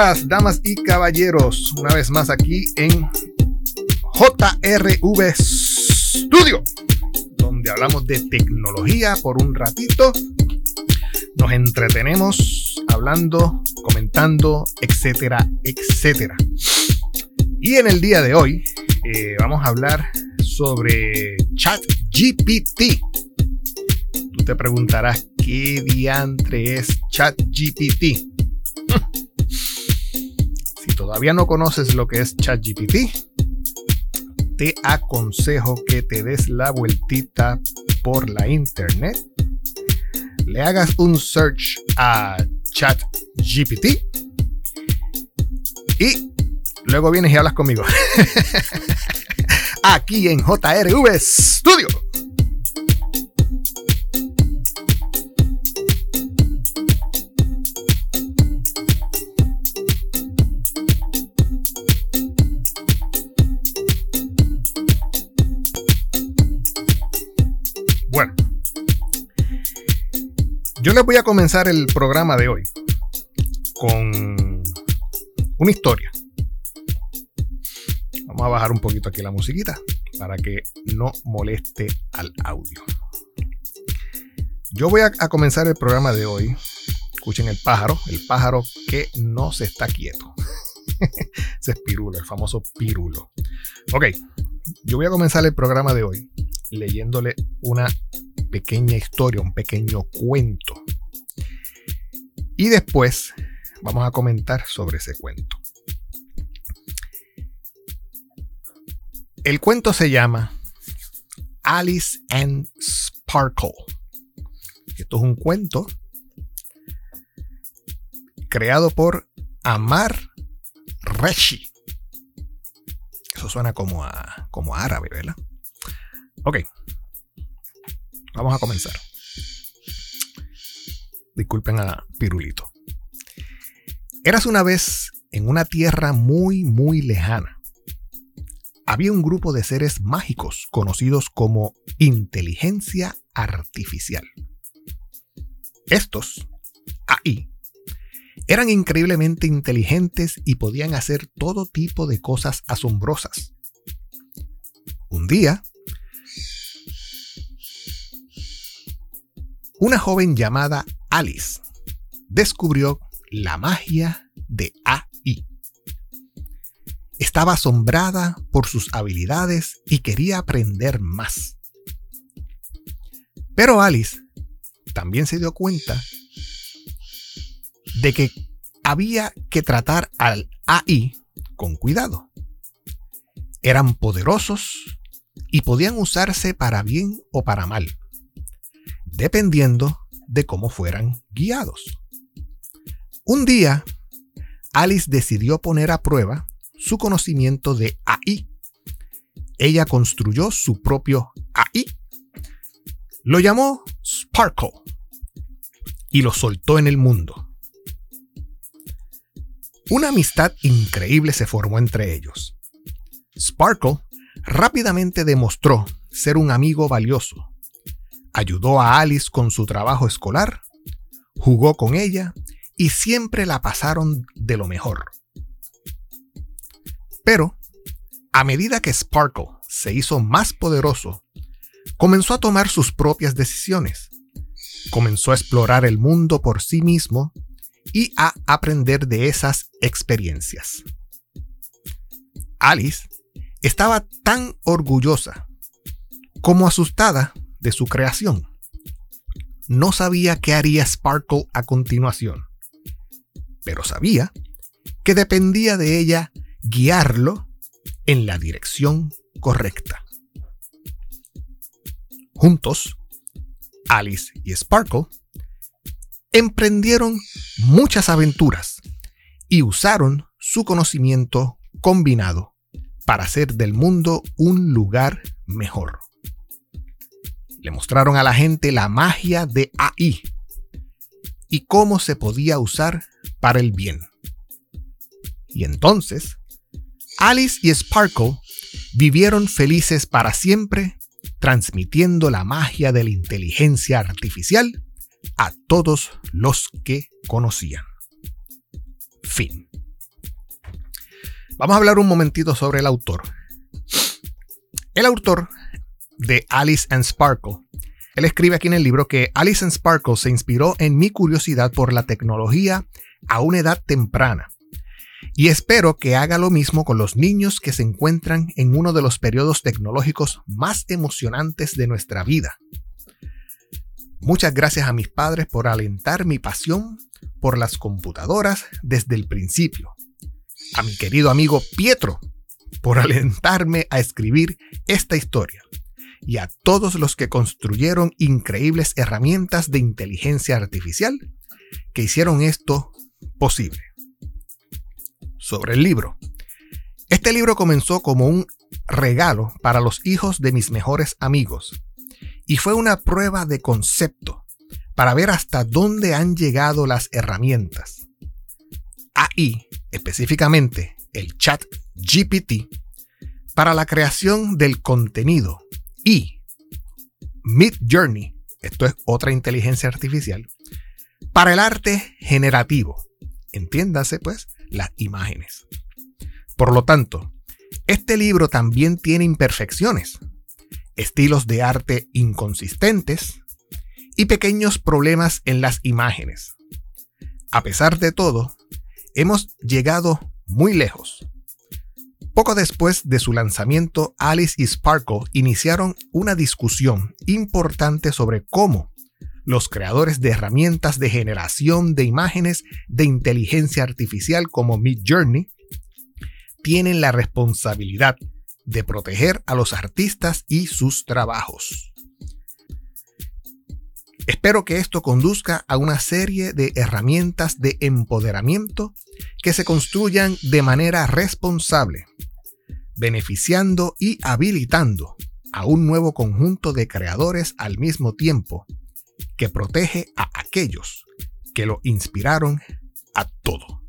Damas y caballeros. Una vez más aquí en JRV Studio, donde hablamos de tecnología por un ratito. Nos entretenemos hablando, comentando, etcétera, etcétera. Y en el día de hoy eh, vamos a hablar sobre ChatGPT. Tú te preguntarás qué diantre es ChatGPT. Todavía no conoces lo que es ChatGPT, te aconsejo que te des la vueltita por la internet, le hagas un search a ChatGPT y luego vienes y hablas conmigo. Aquí en JRV Studio. Yo les voy a comenzar el programa de hoy con una historia. Vamos a bajar un poquito aquí la musiquita para que no moleste al audio. Yo voy a, a comenzar el programa de hoy. Escuchen el pájaro, el pájaro que no se está quieto. Ese es pirulo, el famoso pirulo. Ok, yo voy a comenzar el programa de hoy leyéndole una pequeña historia, un pequeño cuento. Y después vamos a comentar sobre ese cuento. El cuento se llama Alice and Sparkle. Esto es un cuento creado por Amar Reshi. Eso suena como a, como árabe, ¿verdad? Ok. Vamos a comenzar. Disculpen a Pirulito. Eras una vez en una tierra muy, muy lejana. Había un grupo de seres mágicos conocidos como inteligencia artificial. Estos, ahí, eran increíblemente inteligentes y podían hacer todo tipo de cosas asombrosas. Un día, una joven llamada Alice descubrió la magia de AI. Estaba asombrada por sus habilidades y quería aprender más. Pero Alice también se dio cuenta de que había que tratar al AI con cuidado. Eran poderosos y podían usarse para bien o para mal dependiendo de cómo fueran guiados. Un día, Alice decidió poner a prueba su conocimiento de AI. Ella construyó su propio AI. Lo llamó Sparkle y lo soltó en el mundo. Una amistad increíble se formó entre ellos. Sparkle rápidamente demostró ser un amigo valioso ayudó a Alice con su trabajo escolar, jugó con ella y siempre la pasaron de lo mejor. Pero, a medida que Sparkle se hizo más poderoso, comenzó a tomar sus propias decisiones. Comenzó a explorar el mundo por sí mismo y a aprender de esas experiencias. Alice estaba tan orgullosa como asustada de su creación. No sabía qué haría Sparkle a continuación, pero sabía que dependía de ella guiarlo en la dirección correcta. Juntos, Alice y Sparkle emprendieron muchas aventuras y usaron su conocimiento combinado para hacer del mundo un lugar mejor le mostraron a la gente la magia de AI y cómo se podía usar para el bien. Y entonces, Alice y Sparkle vivieron felices para siempre, transmitiendo la magia de la inteligencia artificial a todos los que conocían. Fin. Vamos a hablar un momentito sobre el autor. El autor de Alice and Sparkle. Él escribe aquí en el libro que Alice and Sparkle se inspiró en mi curiosidad por la tecnología a una edad temprana. Y espero que haga lo mismo con los niños que se encuentran en uno de los periodos tecnológicos más emocionantes de nuestra vida. Muchas gracias a mis padres por alentar mi pasión por las computadoras desde el principio a mi querido amigo Pietro por alentarme a escribir esta historia y a todos los que construyeron increíbles herramientas de inteligencia artificial que hicieron esto posible. Sobre el libro. Este libro comenzó como un regalo para los hijos de mis mejores amigos y fue una prueba de concepto para ver hasta dónde han llegado las herramientas. AI específicamente el chat GPT, para la creación del contenido y Mid Journey, esto es otra inteligencia artificial, para el arte generativo. Entiéndase pues las imágenes. Por lo tanto, este libro también tiene imperfecciones, estilos de arte inconsistentes y pequeños problemas en las imágenes. A pesar de todo, hemos llegado muy lejos. Poco después de su lanzamiento, Alice y Sparkle iniciaron una discusión importante sobre cómo los creadores de herramientas de generación de imágenes de inteligencia artificial como Midjourney tienen la responsabilidad de proteger a los artistas y sus trabajos. Espero que esto conduzca a una serie de herramientas de empoderamiento que se construyan de manera responsable, beneficiando y habilitando a un nuevo conjunto de creadores al mismo tiempo, que protege a aquellos que lo inspiraron a todo.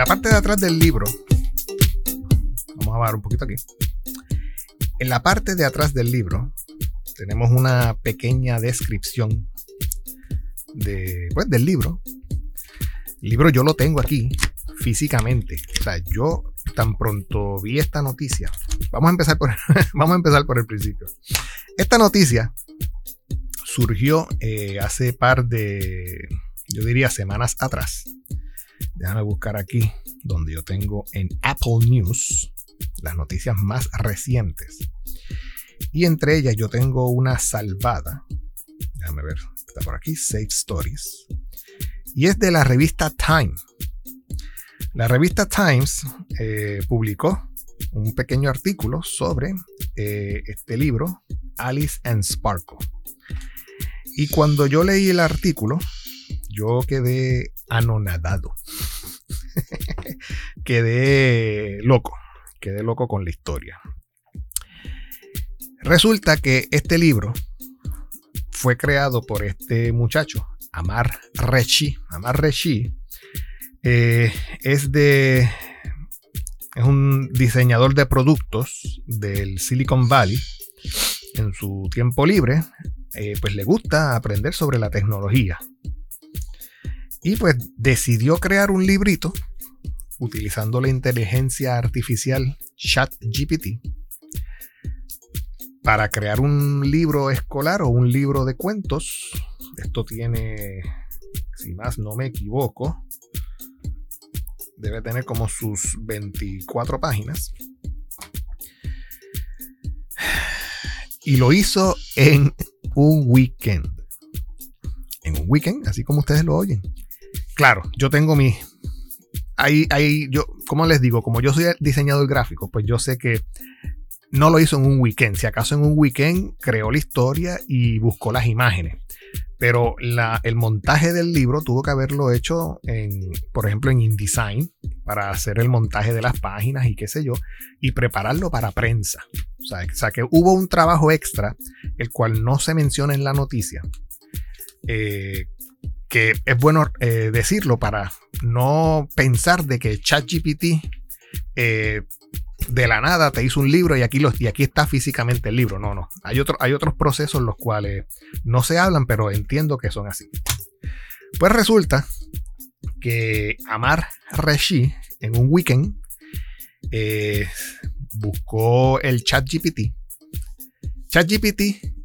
La parte de atrás del libro, vamos a ver un poquito aquí. En la parte de atrás del libro tenemos una pequeña descripción de, pues, del libro. El libro yo lo tengo aquí físicamente. O sea, yo tan pronto vi esta noticia. Vamos a empezar por, vamos a empezar por el principio. Esta noticia surgió eh, hace par de, yo diría, semanas atrás. Déjame buscar aquí donde yo tengo en Apple News las noticias más recientes. Y entre ellas yo tengo una salvada. Déjame ver, está por aquí, Safe Stories. Y es de la revista Time. La revista Times eh, publicó un pequeño artículo sobre eh, este libro, Alice and Sparkle. Y cuando yo leí el artículo, yo quedé anonadado. quedé loco, quedé loco con la historia. Resulta que este libro fue creado por este muchacho, Amar Rechi. Amar Rechi eh, es de. Es un diseñador de productos del Silicon Valley. En su tiempo libre, eh, pues le gusta aprender sobre la tecnología. Y pues decidió crear un librito utilizando la inteligencia artificial ChatGPT para crear un libro escolar o un libro de cuentos. Esto tiene, si más no me equivoco, debe tener como sus 24 páginas. Y lo hizo en un weekend. En un weekend, así como ustedes lo oyen claro, yo tengo mi. Ahí, ahí, yo, como les digo, como yo soy diseñador gráfico, pues yo sé que no lo hizo en un weekend. Si acaso en un weekend creó la historia y buscó las imágenes. Pero el montaje del libro tuvo que haberlo hecho, en, por ejemplo, en InDesign, para hacer el montaje de las páginas y qué sé yo, y prepararlo para prensa. O sea, o sea que hubo un trabajo extra, el cual no se menciona en la noticia, eh, que es bueno eh, decirlo para no pensar de que ChatGPT eh, de la nada te hizo un libro y aquí, y aquí está físicamente el libro. No, no. Hay, otro, hay otros procesos los cuales no se hablan, pero entiendo que son así. Pues resulta que Amar Reshi en un weekend eh, buscó el ChatGPT. ChatGPT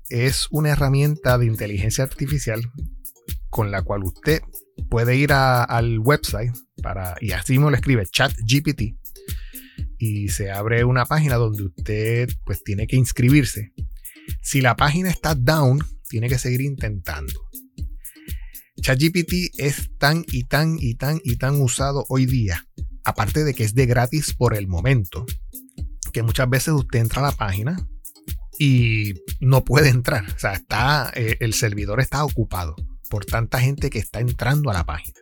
es una herramienta de inteligencia artificial con la cual usted puede ir al website para, y así me lo escribe ChatGPT y se abre una página donde usted pues tiene que inscribirse. Si la página está down, tiene que seguir intentando. ChatGPT es tan y tan y tan y tan usado hoy día, aparte de que es de gratis por el momento, que muchas veces usted entra a la página y no puede entrar. O sea, está, eh, el servidor está ocupado por tanta gente que está entrando a la página.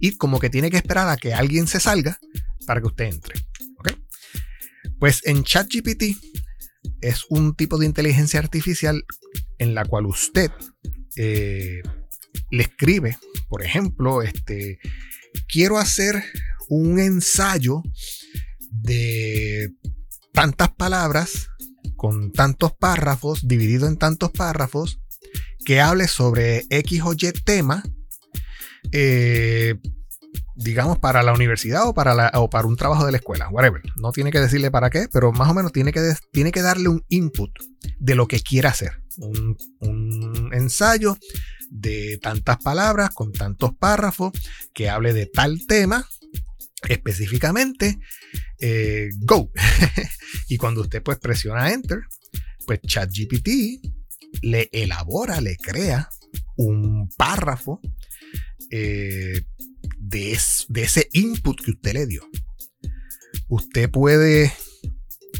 Y como que tiene que esperar a que alguien se salga para que usted entre. Pues en ChatGPT es un tipo de inteligencia artificial en la cual usted eh, le escribe, por ejemplo, este, quiero hacer un ensayo de tantas palabras con tantos párrafos, dividido en tantos párrafos, que hable sobre X o Y tema. Eh, digamos, para la universidad o para, para un trabajo de la escuela, whatever. No tiene que decirle para qué, pero más o menos tiene que, tiene que darle un input de lo que quiera hacer. Un, ensayo de tantas palabras, con tantos párrafos, que hable de tal tema específicamente. Eh, go. y cuando usted pues presiona enter, pues ChatGPT le elabora, le crea un párrafo eh, de, ese input que usted le dio. Usted puede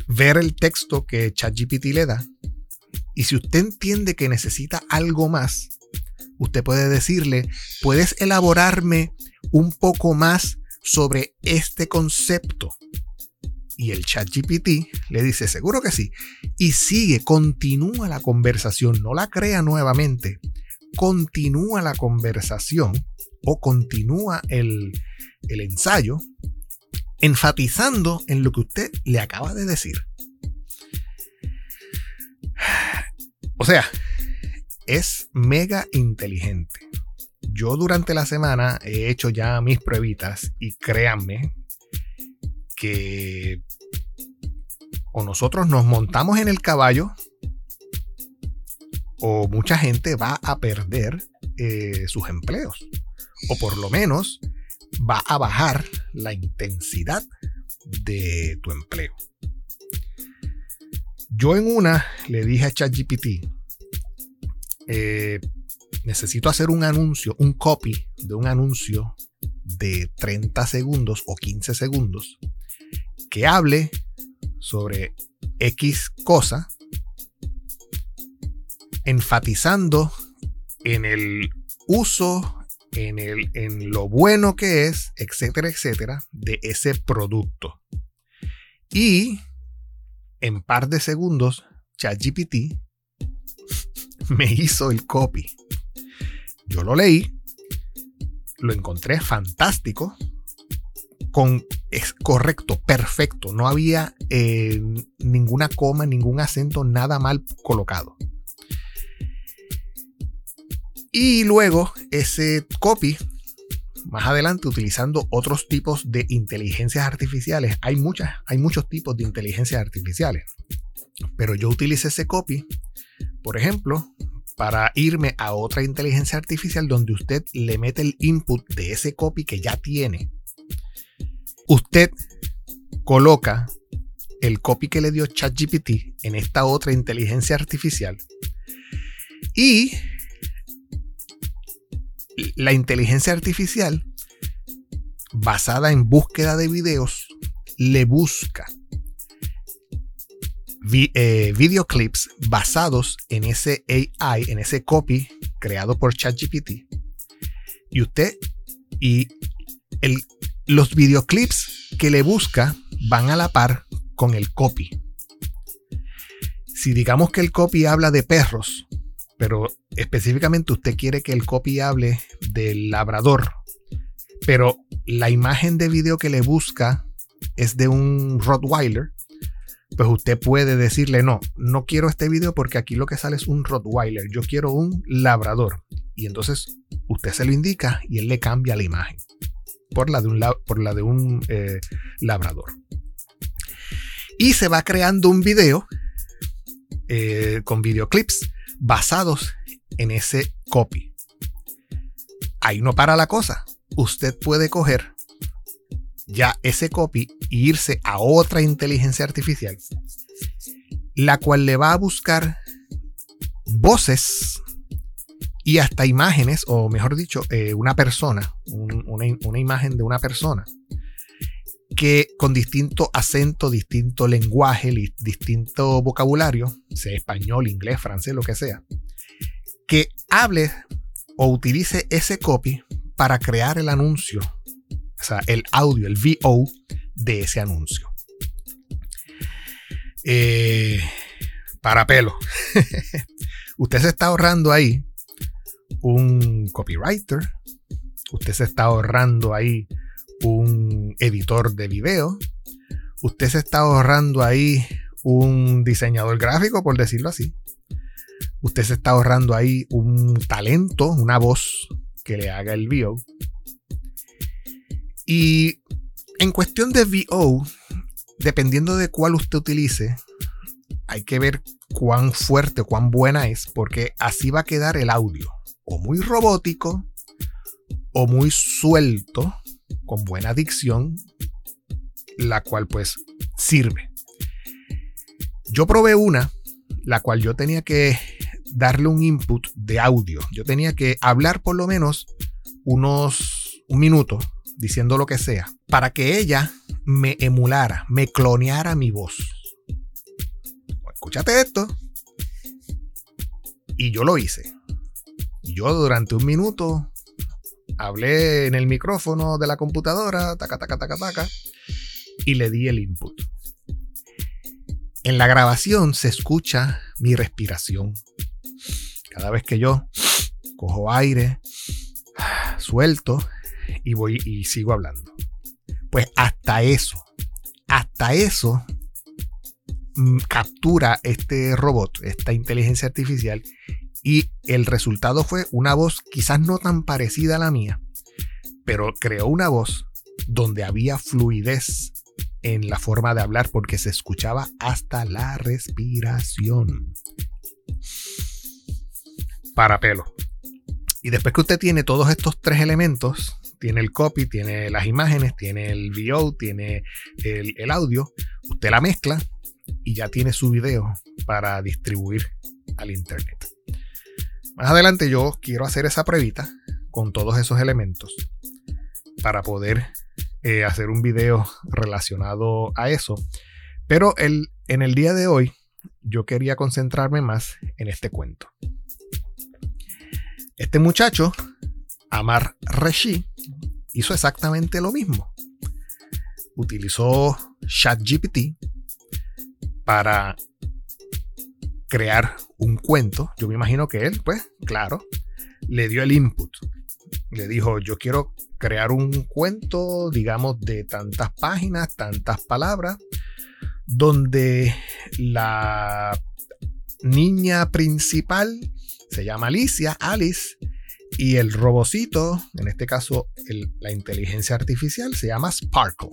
ver el texto que ChatGPT le da y si usted entiende que necesita algo más, usted puede decirle, puedes elaborarme un poco más sobre este concepto. Y el ChatGPT le dice, seguro que sí. Y sigue, continúa la conversación, no la crea nuevamente. Continúa la conversación o continúa el, ensayo enfatizando en lo que usted le acaba de decir. O sea, es mega inteligente. Yo durante la semana he hecho ya mis pruebitas y créanme que o nosotros nos montamos en el caballo o mucha gente va a perder eh, sus empleos o por lo menos va a bajar la intensidad de tu empleo. Yo en una le dije a ChatGPT, eh, necesito hacer un anuncio, un copy de un anuncio de 30 segundos o 15 segundos que hable sobre X cosa, enfatizando en el uso en, el, en lo bueno que es, etcétera, etcétera, de ese producto. Y en par de segundos, ChatGPT me hizo el copy. Yo lo leí, lo encontré fantástico, con, es correcto, perfecto. No había eh, ninguna coma, ningún acento, nada mal colocado. Y luego ese copy, más adelante utilizando otros tipos de inteligencias artificiales, hay, muchas, hay muchos tipos de inteligencias artificiales, pero yo utilicé ese copy, por ejemplo, para irme a otra inteligencia artificial donde usted le mete el input de ese copy que ya tiene. Usted coloca el copy que le dio ChatGPT en esta otra inteligencia artificial y la inteligencia artificial, basada en búsqueda de videos, le busca eh, videoclips basados en ese AI, en ese copy creado por ChatGPT. Y usted, y los videoclips que le busca van a la par con el copy. Si digamos que el copy habla de perros, pero específicamente usted quiere que el copy hable del labrador, pero la imagen de video que le busca es de un Rottweiler, pues usted puede decirle, no, no quiero este video porque aquí lo que sale es un Rottweiler, yo quiero un labrador. Y entonces usted se lo indica y él le cambia la imagen por la de un, por la de un eh, labrador. Y se va creando un video eh, con videoclips basados en ese copy. Ahí no para la cosa. Usted puede coger ya ese copy e irse a otra inteligencia artificial, la cual le va a buscar voces y hasta imágenes, o mejor dicho, eh, una persona, una, imagen de una persona, que con distinto acento, distinto lenguaje, distinto vocabulario, sea español, inglés, francés, lo que sea, que hable o utilice ese copy para crear el anuncio, o sea, el audio, el VO de ese anuncio. Eh, para pelo. Usted se está ahorrando ahí un copywriter, usted se está ahorrando ahí un editor de video, usted se está ahorrando ahí un diseñador gráfico, por decirlo así. Usted se está ahorrando ahí un talento, una voz que le haga el VO. Y en cuestión de VO, dependiendo de cuál usted utilice, hay que ver cuán fuerte o cuán buena es, porque así va a quedar el audio o muy robótico o muy suelto, con buena dicción, la cual pues sirve. Yo probé una, la cual yo tenía que darle un input de audio. Yo tenía que hablar por lo menos unos un minuto diciendo lo que sea para que ella me emulara, me cloneara mi voz. Escúchate esto. Y yo lo hice. Yo durante un minuto hablé en el micrófono de la computadora, taca, taca, taca, taca, y le di el input. En la grabación se escucha mi respiración. Cada vez que yo cojo aire, suelto y voy y sigo hablando. Pues hasta eso, hasta eso mm, captura este robot, esta inteligencia artificial y el resultado fue una voz quizás no tan parecida a la mía, pero creó una voz donde había fluidez en la forma de hablar porque se escuchaba hasta la respiración. Para pelo. Y después que usted tiene todos estos tres elementos, tiene el copy, tiene las imágenes, tiene el VO, tiene el, el audio, usted la mezcla y ya tiene su video para distribuir al internet. Más adelante yo quiero hacer esa pruebita con todos esos elementos para poder eh, hacer un video relacionado a eso. Pero el, en el día de hoy yo quería concentrarme más en este cuento. Este muchacho, Amar Reshi, hizo exactamente lo mismo. Utilizó ChatGPT para crear un cuento. Yo me imagino que él, pues, claro, le dio el input. Le dijo, yo quiero crear un cuento, digamos, de tantas páginas, tantas palabras, donde la niña principal se llama Alicia, Alice, y el robocito, en este caso la inteligencia artificial, se llama Sparkle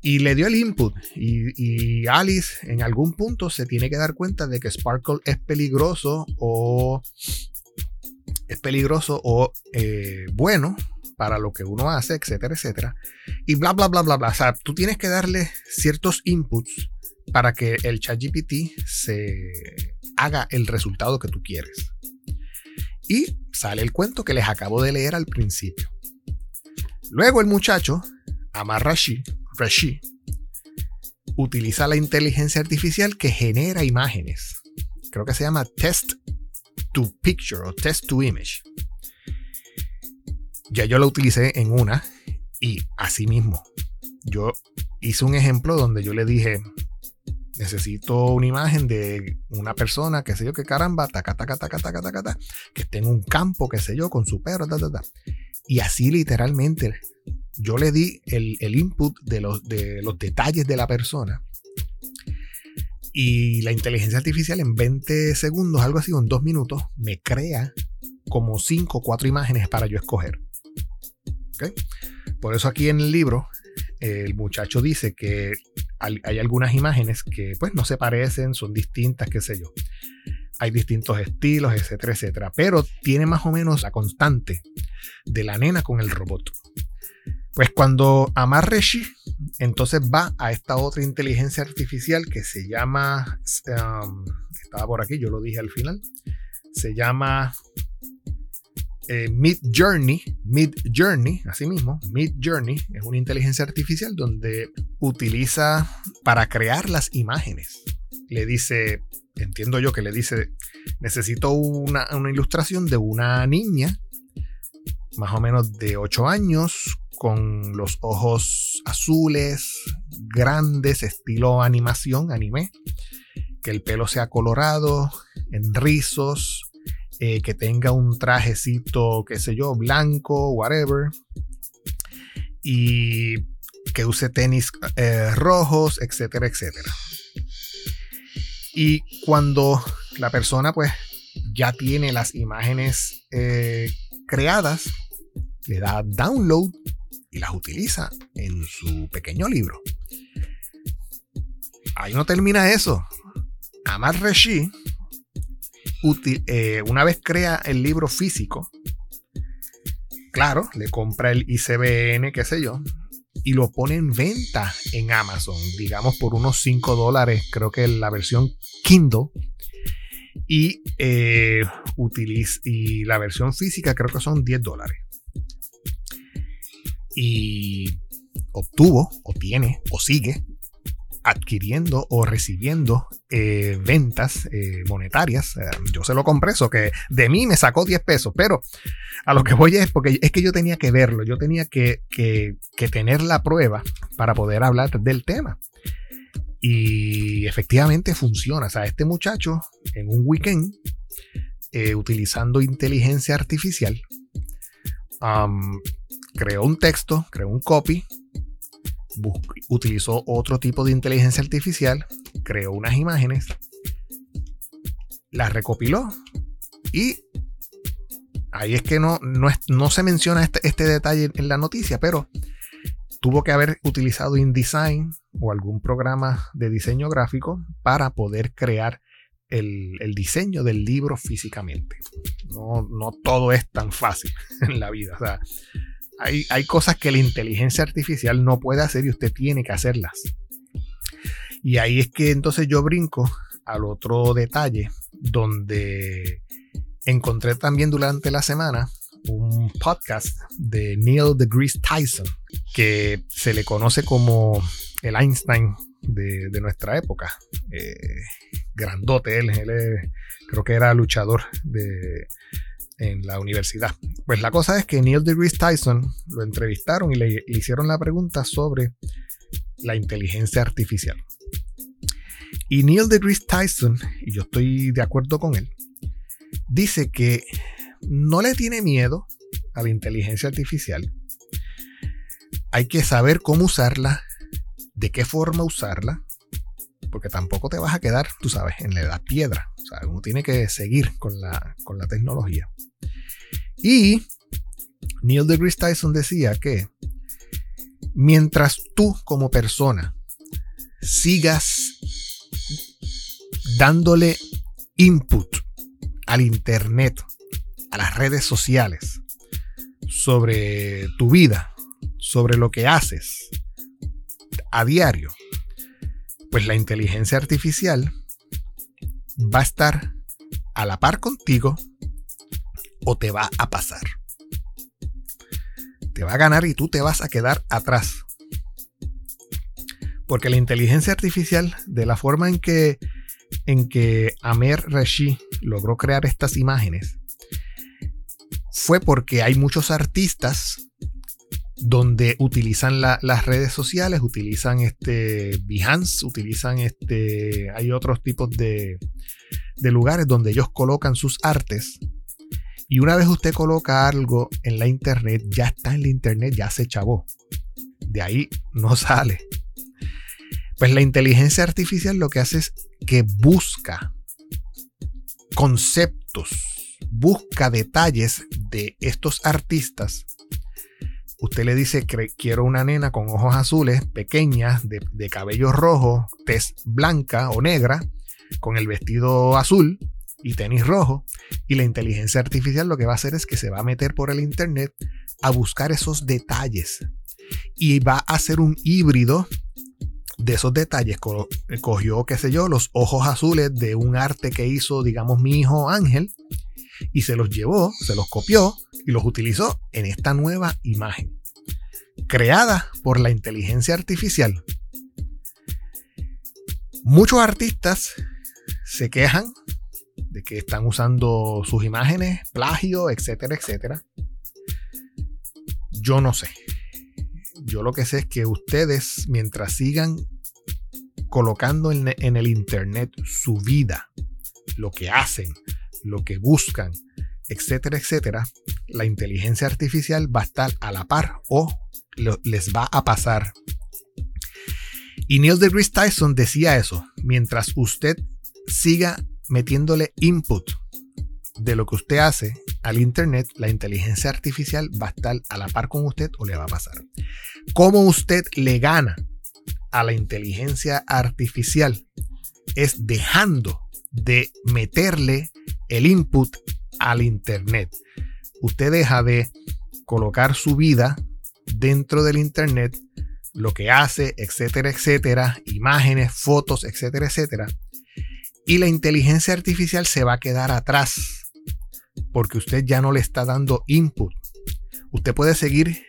y le dio el input. Y, Alice en algún punto se tiene que dar cuenta de que Sparkle es peligroso o es peligroso o eh, bueno para lo que uno hace, etcétera, etcétera. Y bla, bla, bla, bla, bla. O sea, tú tienes que darle ciertos inputs para que el ChatGPT se haga el resultado que tú quieres. Y sale el cuento que les acabo de leer al principio. Luego el muchacho, Amarrashi, Utiliza la inteligencia artificial que genera imágenes. Creo que se llama Test to Picture o Test to Image. Ya yo lo utilicé en una y así mismo. Yo hice un ejemplo donde yo le dije, necesito una imagen de una persona, que sé yo, que caramba, taca, taca, taca, taca, taca, taca, que esté en un campo, qué sé yo, con su perro, ta, ta, ta. Y así literalmente yo le di el, el input de los, de los detalles de la persona. Y la inteligencia artificial en 20 segundos, algo así, en dos minutos, me crea como 5 o 4 imágenes para yo escoger. Por eso aquí en el libro el muchacho dice que hay algunas imágenes que pues no se parecen, son distintas, qué sé yo. Hay distintos estilos, etcétera, etcétera. Pero tiene más o menos la constante de la nena con el robot. Pues cuando Amar Reshi entonces va a esta otra inteligencia artificial que se llama, um, estaba por aquí, yo lo dije al final, se llama eh, Mid Journey, Mid Journey, así mismo, Mid Journey es una inteligencia artificial donde utiliza para crear las imágenes. Le dice, entiendo yo que le dice, necesito una, una ilustración de una niña, más o menos de 8 años, con los ojos azules, grandes, estilo animación, anime, que el pelo sea colorado, en rizos, eh, que tenga un trajecito, qué sé yo, blanco, whatever, y que use tenis eh, rojos, etcétera, etcétera. Y cuando la persona pues ya tiene las imágenes eh, creadas, le da download y las utiliza en su pequeño libro. Ahí no termina eso. Amar Reshi eh, una vez crea el libro físico, claro, le compra el ICBN, qué sé yo, y lo pone en venta en Amazon, digamos por unos 5 dólares, creo que la versión Kindle. Y, eh, y la versión física creo que son 10 dólares. Y obtuvo, o tiene, o sigue adquiriendo o recibiendo eh, ventas eh, monetarias. Eh, yo se lo compré, eso que de mí me sacó 10 pesos, pero a lo que voy es porque es que yo tenía que verlo, yo tenía que, tener la prueba para poder hablar del tema. Y efectivamente funciona. O sea, este muchacho en un weekend, utilizando inteligencia artificial, creó un texto, creó un copy, utilizó otro tipo de inteligencia artificial, creó unas imágenes, las recopiló y ahí es que no, no, se menciona este, este, detalle en la noticia, pero tuvo que haber utilizado InDesign o algún programa de diseño gráfico para poder crear el, diseño del libro físicamente. No, no, todo es tan fácil en la vida. O sea, hay, cosas que la inteligencia artificial no puede hacer y usted tiene que hacerlas. Y ahí es que entonces yo brinco al otro detalle donde encontré también durante la semana un podcast de Neil deGrasse Tyson, que se le conoce como el Einstein de, nuestra época. Eh, grandote, él, él creo que era luchador de, en la universidad. Pues la cosa es que Neil deGrasse Tyson lo entrevistaron y le, hicieron la pregunta sobre la inteligencia artificial. Y Neil deGrasse Tyson, y yo estoy de acuerdo con él, dice que no le tiene miedo a la inteligencia artificial. Hay que saber cómo usarla, de qué forma usarla, porque tampoco te vas a quedar, tú sabes, en la edad piedra. O sea, uno tiene que seguir con la, con la tecnología. Y Neil deGrasse Tyson decía que mientras tú como persona sigas dándole input al Internet, a las redes sociales, sobre tu vida, sobre lo que haces a diario, pues la inteligencia artificial va a estar a la par contigo o te va a pasar. Te va a ganar y tú te vas a quedar atrás. Porque la inteligencia artificial, de la forma en que, en que Amer Rashi logró crear estas imágenes, fue porque hay muchos artistas donde utilizan las redes sociales, utilizan este Behance, utilizan este, hay otros tipos de, de lugares donde ellos colocan sus artes. Y una vez usted coloca algo en la internet, ya está en la internet, ya se chavó. De ahí no sale. Pues la inteligencia artificial lo que hace es que busca conceptos, busca detalles de estos artistas usted le dice quiero una nena con ojos azules, pequeña, de, cabello rojo, tez blanca o negra, con el vestido azul y tenis rojo. Y la inteligencia artificial lo que va a hacer es que se va a meter por el internet a buscar esos detalles. Y va a hacer un híbrido de esos detalles. Cogió, qué sé yo, los ojos azules de un arte que hizo, digamos, mi hijo Ángel y se los llevó, se los copió y los utilizó en esta nueva imagen, creada por la inteligencia artificial. Muchos artistas se quejan de que están usando sus imágenes, plagio, etcétera, etcétera. Yo no sé. Yo lo que sé es que ustedes, mientras sigan colocando en, el Internet su vida, lo que hacen, lo que buscan, etcétera, etcétera, la inteligencia artificial va a estar a la par o les va a pasar. Y Neil deGrasse Tyson decía eso, mientras usted siga metiéndole input de lo que usted hace al Internet, la inteligencia artificial va a estar a la par con usted o le va a pasar. ¿Cómo usted le gana a la inteligencia artificial? Es dejando de meterle el input al Internet. Usted deja de colocar su vida dentro del Internet, lo que hace, etcétera, etcétera, imágenes, fotos, etcétera, etcétera. Y la inteligencia artificial se va a quedar atrás porque usted ya no le está dando input. Usted puede seguir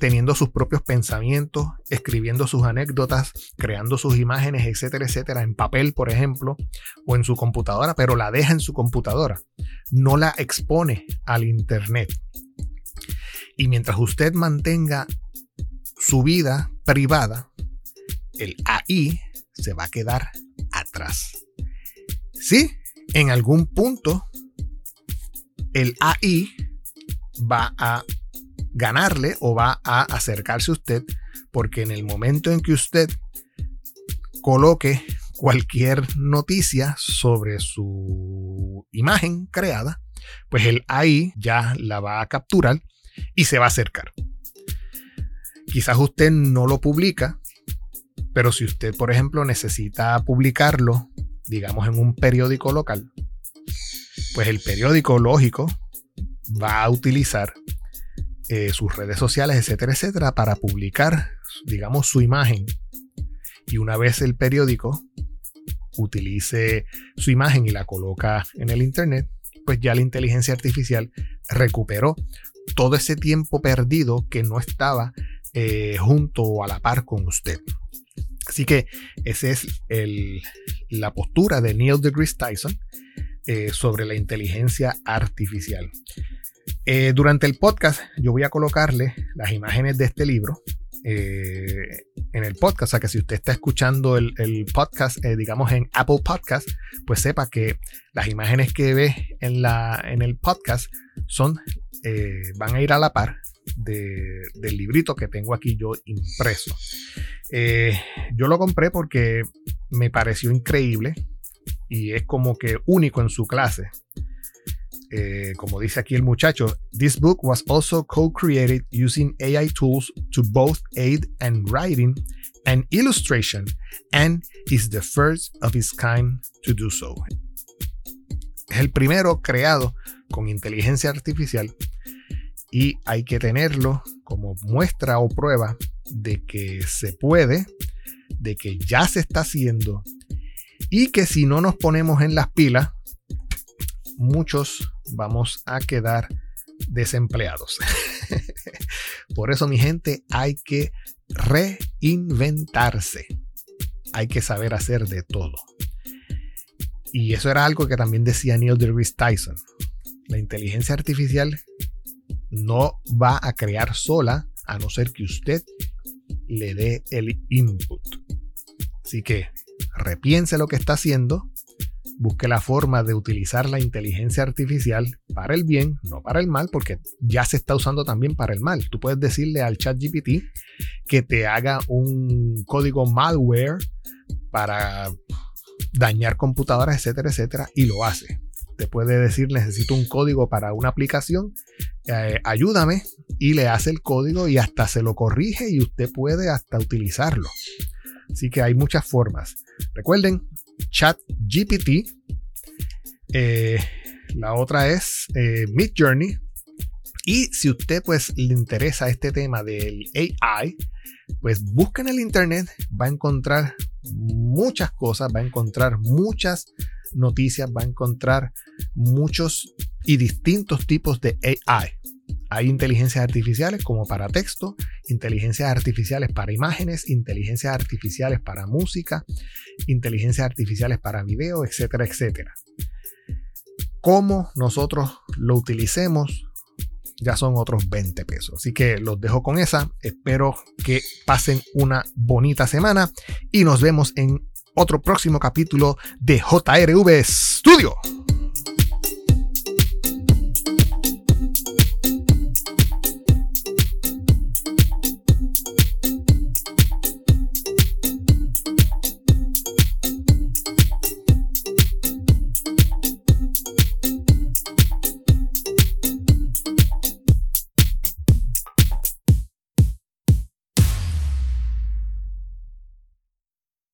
teniendo sus propios pensamientos, escribiendo sus anécdotas, creando sus imágenes, etcétera, etcétera, en papel, por ejemplo, o en su computadora, pero la deja en su computadora, no la expone al Internet. Y mientras usted mantenga su vida privada, el AI se va a quedar atrás. Sí, en algún punto el AI va a ganarle o va a acercarse a usted porque en el momento en que usted coloque cualquier noticia sobre su imagen creada, pues él ahí ya la va a capturar y se va a acercar. Quizás usted no lo publica, pero si usted, por ejemplo, necesita publicarlo, digamos, en un periódico local, pues el periódico lógico va a utilizar eh, sus redes sociales, etcétera, etcétera, para publicar, digamos, su imagen. Y una vez el periódico utilice su imagen y la coloca en el Internet, pues ya la inteligencia artificial recuperó todo ese tiempo perdido que no estaba eh, junto a la par con usted. Así que esa es la postura de Neil deGrasse Tyson eh, sobre la inteligencia artificial. Eh, durante el podcast yo voy a colocarle las imágenes de este libro eh, en el podcast. O sea que si usted está escuchando el, podcast, eh, digamos en Apple Podcast, pues sepa que las imágenes que ve en, la, en el podcast son, van a ir a la par del librito que tengo aquí yo impreso. yo lo compré porque me pareció increíble y es como que único en su clase. Eh, como dice aquí el muchacho, this book was also co-created using AI tools to both aid in writing and illustration, and is the first of its kind to do so. Es el primero creado con inteligencia artificial y hay que tenerlo como muestra o prueba de que se puede, de que ya se está haciendo y que si no nos ponemos en las pilas, muchos vamos a quedar desempleados. Por eso, mi gente, hay que reinventarse. Hay que saber hacer de todo. Y eso era algo que también decía Neil deGrasse Tyson. La inteligencia artificial no va a crear sola a no ser que usted le dé el input. Así que repiense lo que está haciendo, busque la forma de utilizar la inteligencia artificial para el bien, no para el mal, porque ya se está usando también para el mal. Tú puedes decirle al chat GPT que te haga un código malware para dañar computadoras, etcétera, etcétera, y lo hace. Te puede decir, necesito un código para una aplicación, eh, ayúdame, y le hace el código y hasta se lo corrige y usted puede hasta utilizarlo. Así que hay muchas formas. Recuerden, chat GPT. Eh, la otra es eh, Mid Journey. Y si usted pues le interesa este tema del AI, pues busca en el internet, va a encontrar muchas cosas, va a encontrar muchas noticias, va a encontrar muchos y distintos tipos de AI. Hay inteligencias artificiales como para texto, inteligencias artificiales para imágenes, inteligencias artificiales para música, inteligencias artificiales para video, etcétera, etcétera. Cómo nosotros lo utilicemos ya son otros 20 pesos. Así que los dejo con esa. Espero que pasen una bonita semana y nos vemos en otro próximo capítulo de JRV Studio.